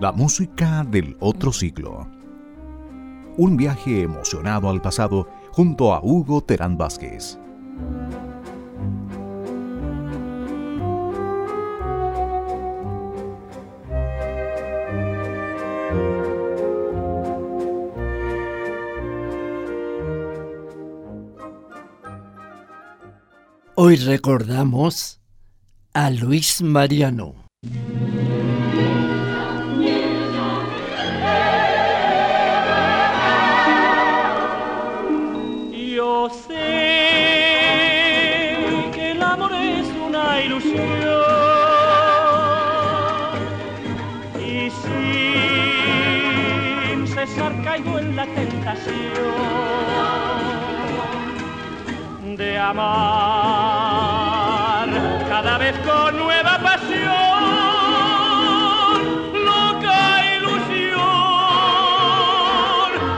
La música del otro siglo. Un viaje emocionado al pasado junto a Hugo Terán Vázquez. Hoy recordamos a Luis Mariano. De amar cada vez con nueva pasión, loca ilusión,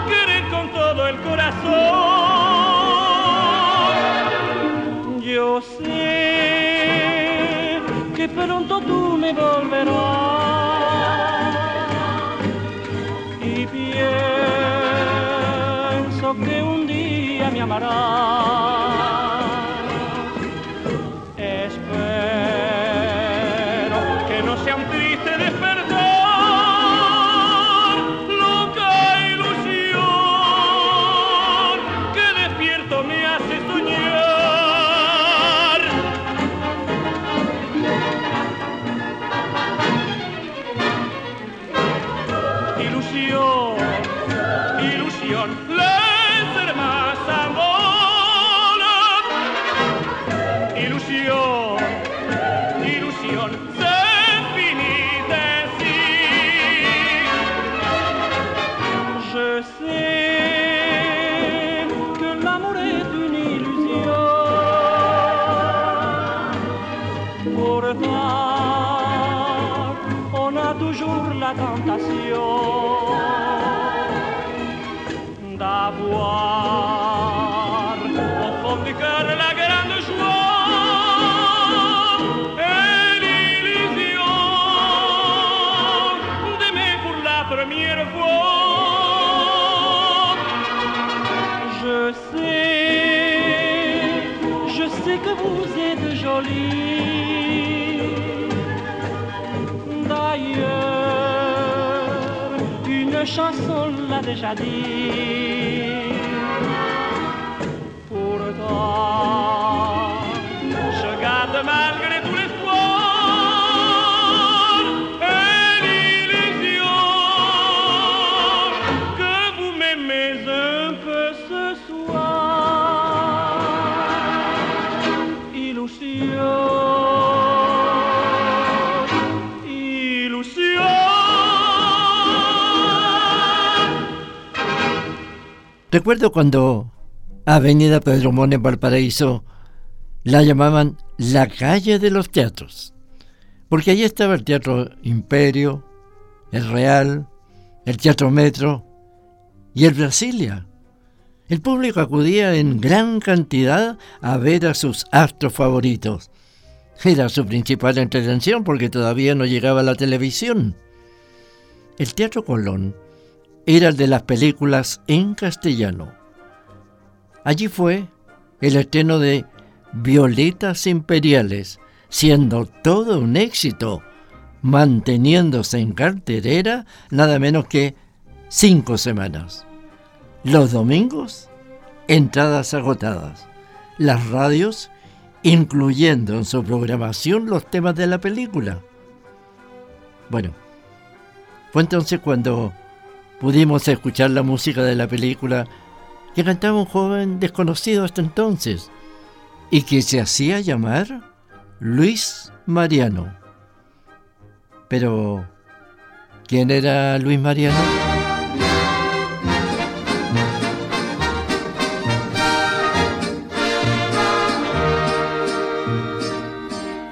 querer con todo el corazón. Yo sé que pronto tú me volverás chanson l'a déjà dit. Recuerdo cuando Avenida Pedro Mon en Valparaíso la llamaban la calle de los teatros, porque allí estaba el Teatro Imperio, el Real, el Teatro Metro y el Brasilia. El público acudía en gran cantidad a ver a sus astros favoritos. Era su principal entretención porque todavía no llegaba la televisión. El Teatro Colón era el de las películas en castellano. Allí fue el estreno de Violetas Imperiales, siendo todo un éxito, manteniéndose en carterera nada menos que cinco semanas. Los domingos, entradas agotadas. Las radios, incluyendo en su programación los temas de la película. Bueno, fue entonces cuando pudimos escuchar la música de la película que cantaba un joven desconocido hasta entonces y que se hacía llamar Luis Mariano. Pero, ¿quién era Luis Mariano?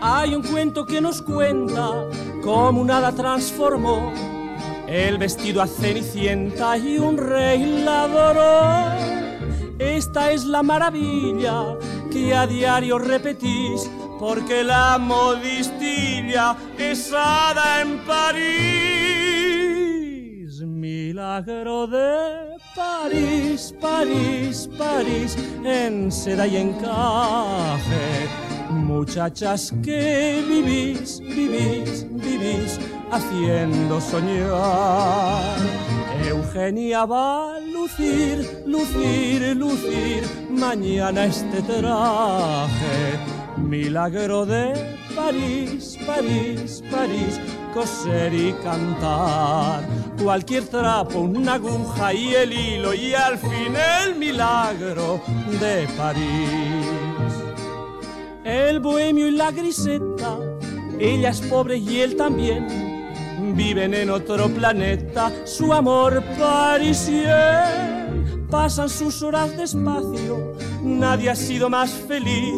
Hay un cuento que nos cuenta cómo un hada transformó el vestido a cenicienta y un rey la adoró. Esta es la maravilla que a diario repetís, porque la modistilla es hada en París. milagro de París, París, París, en seda y encaje. Muchachas que vivís, vivís, vivís, haciendo soñar. Eugenia va a lucir, lucir, lucir, mañana este traje. Milagro de París, París, París, coser y cantar. Cualquier trapo, una aguja y el hilo y al fin el milagro de París. El bohemio y la griseta, ella es pobre y él también. Viven en otro planeta, su amor parisien. Pasan sus horas despacio, nadie ha sido más feliz.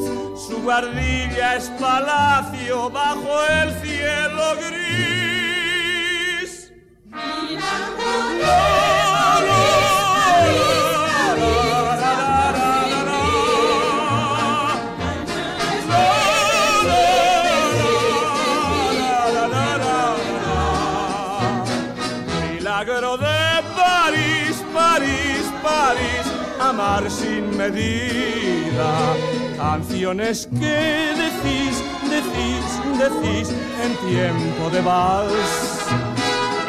Su guardilla es palacio bajo el cielo gris. Amar sin medida. Canciones que decís, decís, decís en tiempo de vals.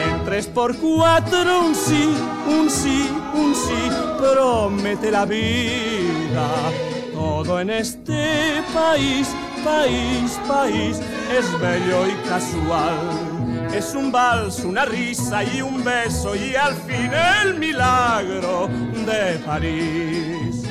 En tres por cuatro un sí, un sí, un sí, promete la vida. Todo en este país, país, país, es bello y casual. Es un vals, una risa y un beso y al fin el milagro de París.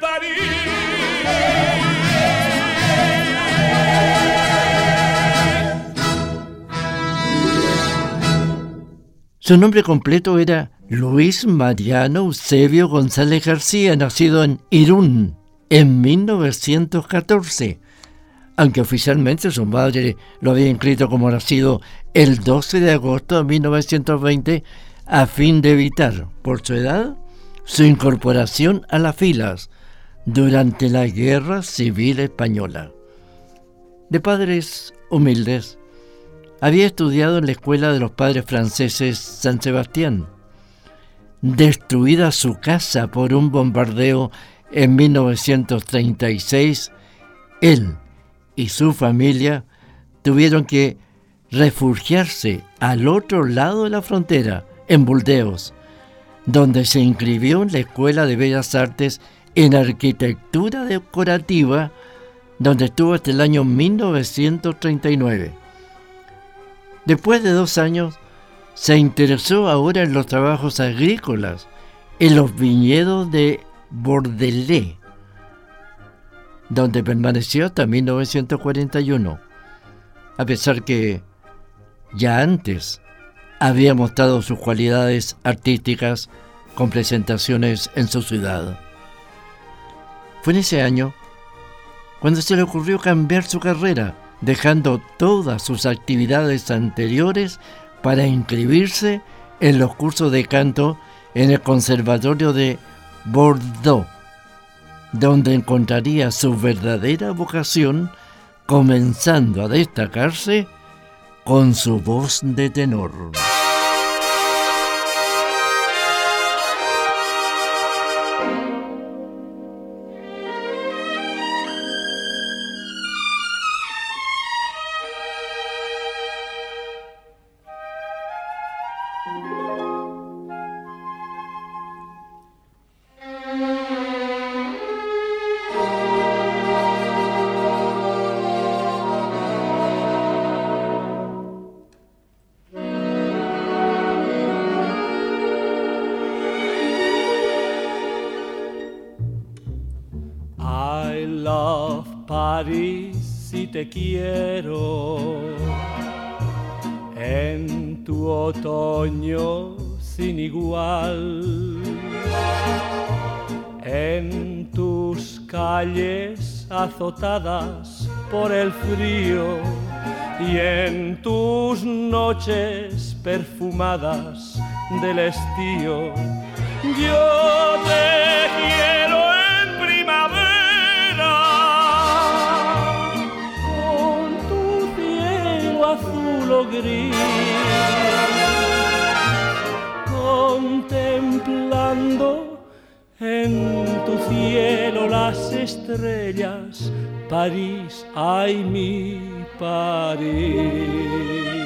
París. Su nombre completo era Luis Mariano Eusebio González García, nacido en Irún en 1914, aunque oficialmente su madre lo había inscrito como nacido el 12 de agosto de 1920 a fin de evitar, por su edad, su incorporación a las filas durante la Guerra Civil Española. De padres humildes, había estudiado en la escuela de los padres franceses San Sebastián. Destruida su casa por un bombardeo en 1936, él y su familia tuvieron que refugiarse al otro lado de la frontera, en Burdeos, donde se inscribió en la Escuela de Bellas Artes en Arquitectura Decorativa, donde estuvo hasta el año 1939. Después de dos años, se interesó ahora en los trabajos agrícolas, en los viñedos de Bordelais, donde permaneció hasta 1941, a pesar que ya antes había mostrado sus cualidades artísticas con presentaciones en su ciudad. Fue en ese año cuando se le ocurrió cambiar su carrera, dejando todas sus actividades anteriores para inscribirse en los cursos de canto en el Conservatorio de Bordeaux, donde encontraría su verdadera vocación, comenzando a destacarse con su voz de tenor. En tu otoño sin igual en tus calles azotadas por el frío y en tus noches perfumadas del estío. Yo te quiero contemplando en tu cielo las estrellas, París, ay mi París.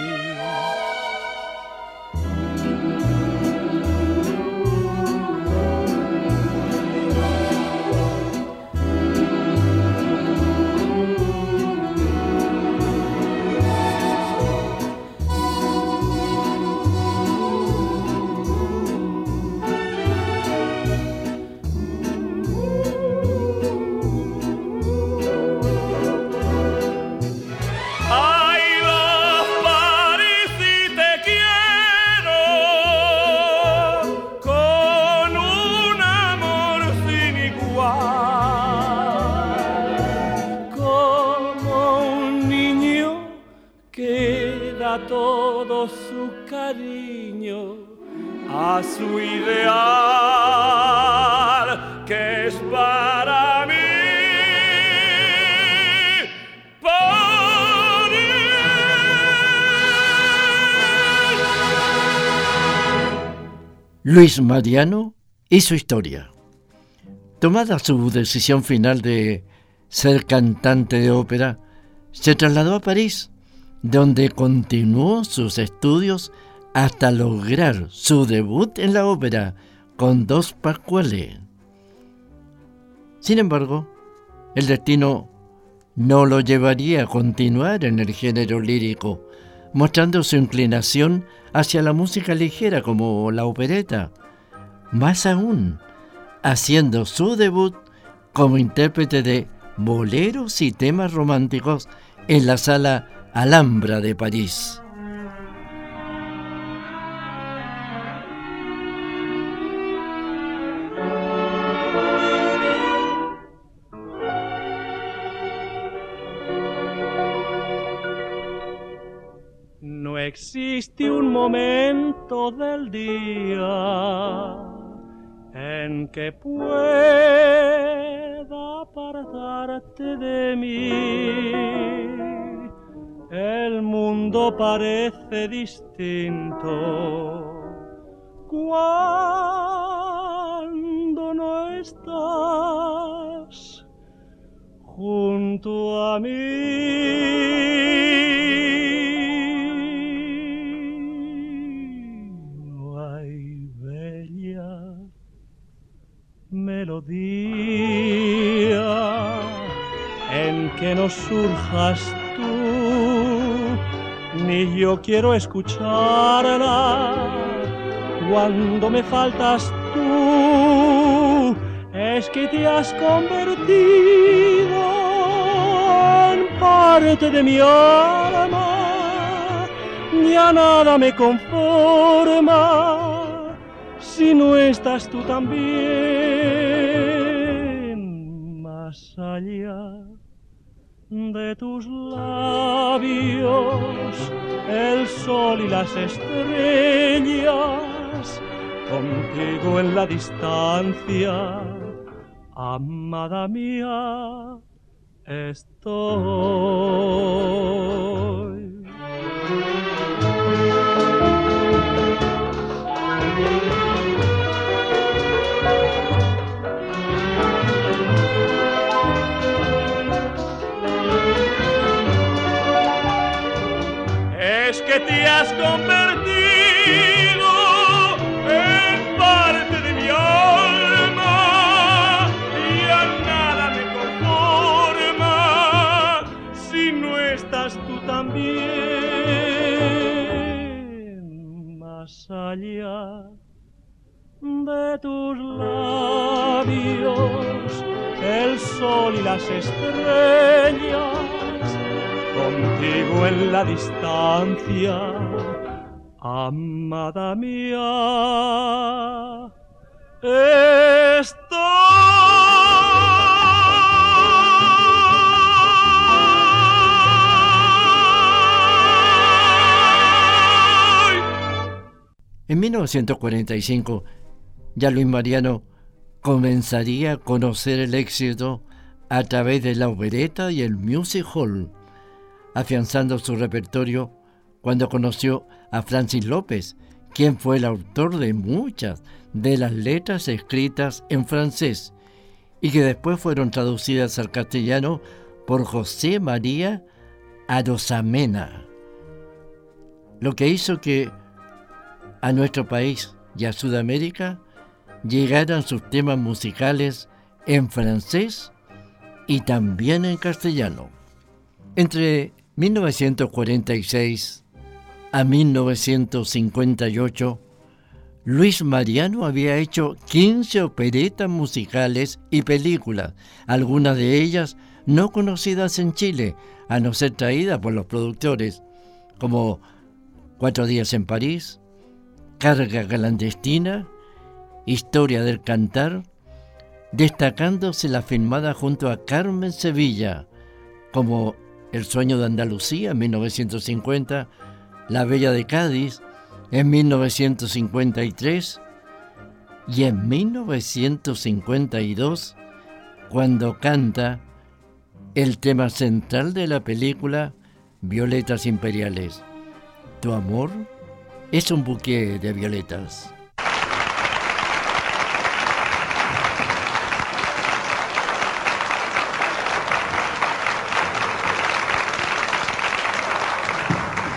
Luis Mariano y su historia. Tomada su decisión final de ser cantante de ópera, se trasladó a París, donde continuó sus estudios hasta lograr su debut en la ópera con dos Pascuales. Sin embargo, el destino no lo llevaría a continuar en el género lírico, mostrando su inclinación hacia la música ligera como la opereta, más aún, haciendo su debut como intérprete de boleros y temas románticos en la sala Alhambra de París. Existe un momento del día en que pueda apartarte de mí. El mundo parece distinto cuando no estás junto a mí. Melodía en que no surjas tú, ni yo quiero escucharla cuando me faltas tú. Es que te has convertido en parte de mi alma, ni a nada me conforma si no estás tú también de tus labios, el sol y las estrellas, contigo en la distancia, amada mía, estoy. Has convertido en parte de mi alma y a nada me conforma si no estás tú también más allá de tus labios el sol y las estrellas contigo en la distancia, amada mía. Estoy En 1945, ya Luis Mariano comenzaría a conocer el éxito a través de la opereta y el music hall, afianzando su repertorio cuando conoció a Francis López, quien fue el autor de muchas de las letras escritas en francés y que después fueron traducidas al castellano por José María Arosamena, lo que hizo que a nuestro país y a Sudamérica llegaran sus temas musicales en francés y también en castellano. Entre 1946 a 1958, Luis Mariano había hecho 15 operetas musicales y películas, algunas de ellas no conocidas en Chile, a no ser traídas por los productores, como Cuatro días en París, Carga clandestina, Historia del cantar, destacándose la filmada junto a Carmen Sevilla, como El sueño de Andalucía en 1950, La Bella de Cádiz en 1953 y en 1952 cuando canta el tema central de la película Violetas Imperiales. Tu amor es un buque de violetas.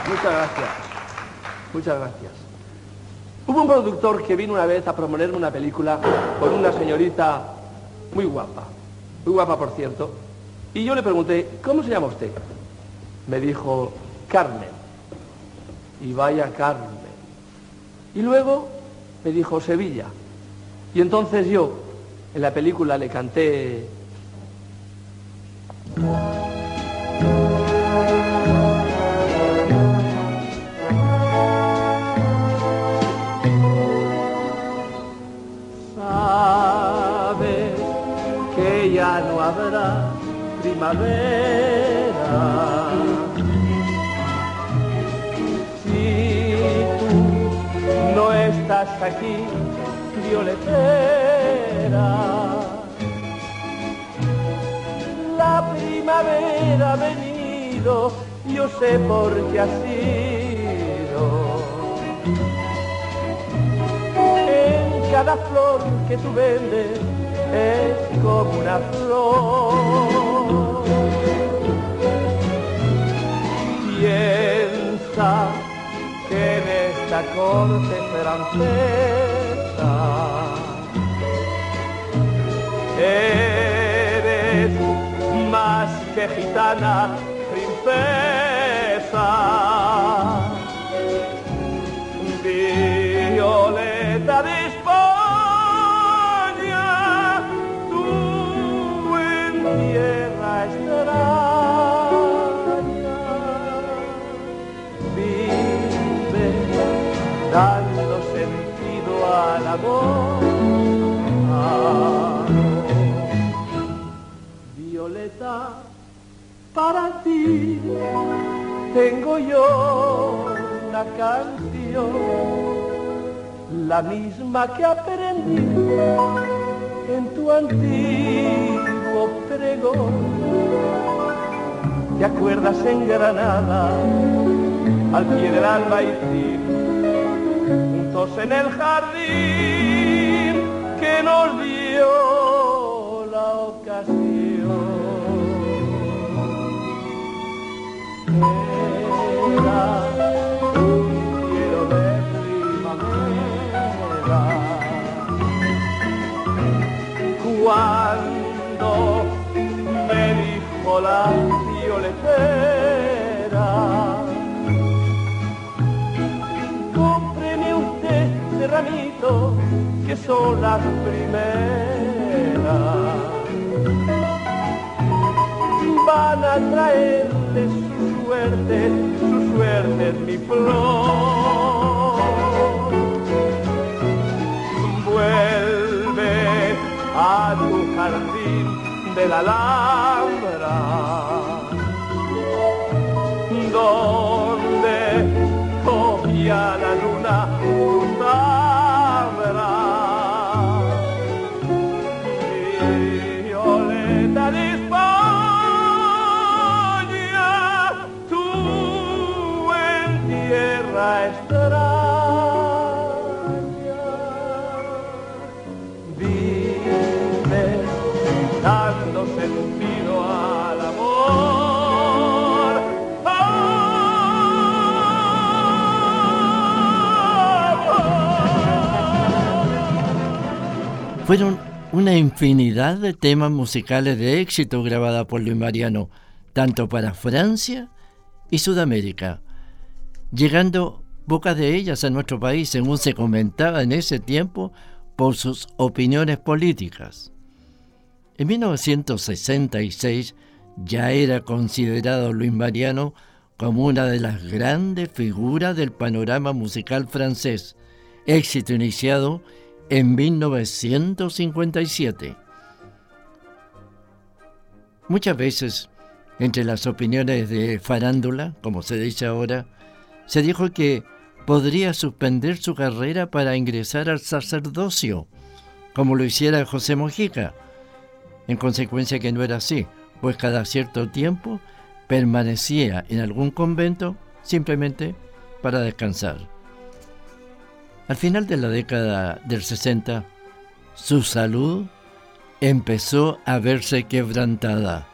Muchas gracias. Muchas gracias. Hubo un productor que vino una vez a proponerme una película con una señorita muy guapa, muy guapa por cierto, y yo le pregunté, ¿cómo se llama usted? Me dijo, Carmen. Y vaya Carmen. Y luego me dijo, Sevilla. Y entonces yo, en la película, le canté... habrá primavera. Si tú no estás aquí, violetera, la primavera ha venido, yo sé por qué ha sido. En cada flor que tú vendes es como una flor. Piensa que en esta corte francesa eres más que gitana, princesa. Violeta de amor. Violeta, para ti tengo yo una canción, la misma que aprendí en tu antiguo pregón. ¿Te acuerdas en Granada, al pie del alba y en el jardín que nos dio la ocasión. Era un cielo de primavera cuando me dijo la violetera que son las primeras. Van a traerle su suerte, su suerte es mi flor. Vuelve a tu jardín de la Alhambra, Vive dando sentido al amor. Fueron una infinidad de temas musicales de éxito grabada por Luis Mariano, tanto para Francia y Sudamérica, llegando pocas de ellas a nuestro país, según se comentaba en ese tiempo, por sus opiniones políticas. En 1966 ya era considerado Luis Mariano como una de las grandes figuras del panorama musical francés, éxito iniciado en 1957. Muchas veces, entre las opiniones de farándula, como se dice ahora, se dijo que podría suspender su carrera para ingresar al sacerdocio, como lo hiciera José Mojica. En consecuencia que no era así, pues cada cierto tiempo permanecía en algún convento simplemente para descansar. Al final de la década del 60, su salud empezó a verse quebrantada,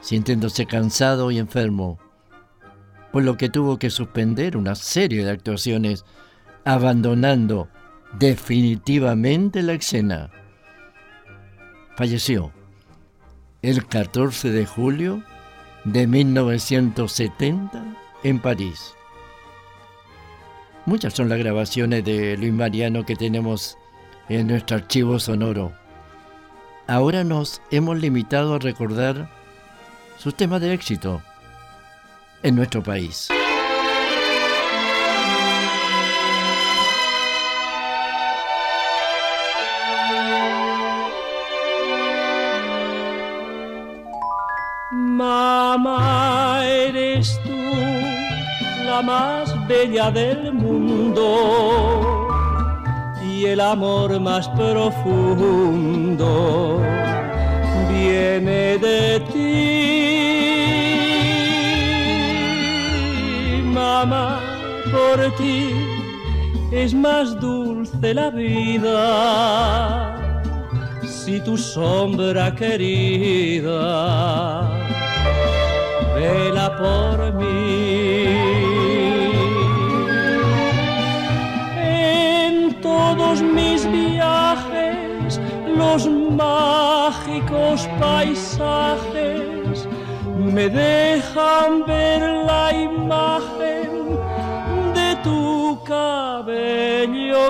sintiéndose cansado y enfermo, por lo que tuvo que suspender una serie de actuaciones, abandonando definitivamente la escena. Falleció el 14 de julio de 1970 en París. Muchas son las grabaciones de Luis Mariano que tenemos en nuestro archivo sonoro. Ahora nos hemos limitado a recordar sus temas de éxito en nuestro país. Mamá, eres tú la más bella del mundo y el amor más profundo viene de ti. Por ti es más dulce la vida si tu sombra querida vela por mí. todos mis viajes, los mágicos paisajes me dejan ver la imagen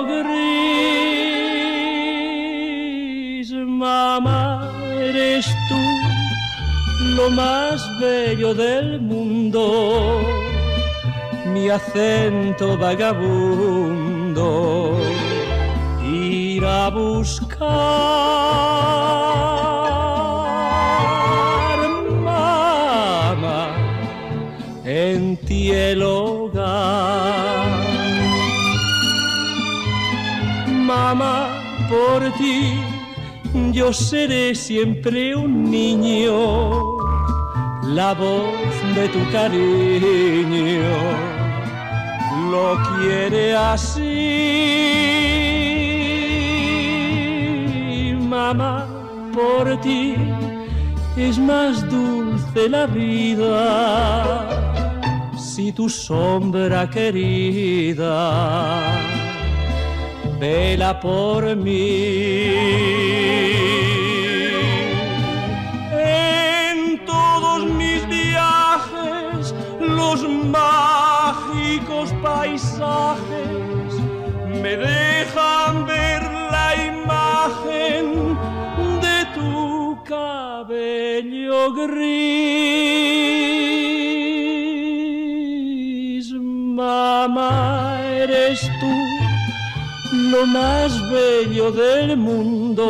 gris. Mamá, eres tú lo más bello del mundo, mi acento vagabundo ir a buscar. Mamá, en ti ti yo seré siempre un niño, la voz de tu cariño lo quiere así. Mamá, por ti es más dulce la vida si tu sombra querida vela por mí. En todos mis viajes, los mágicos paisajes me dejan ver la imagen de tu cabello gris. Mamá, eres tú lo más bello del mundo.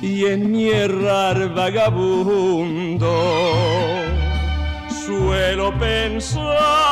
Y en mi errar vagabundo suelo pensar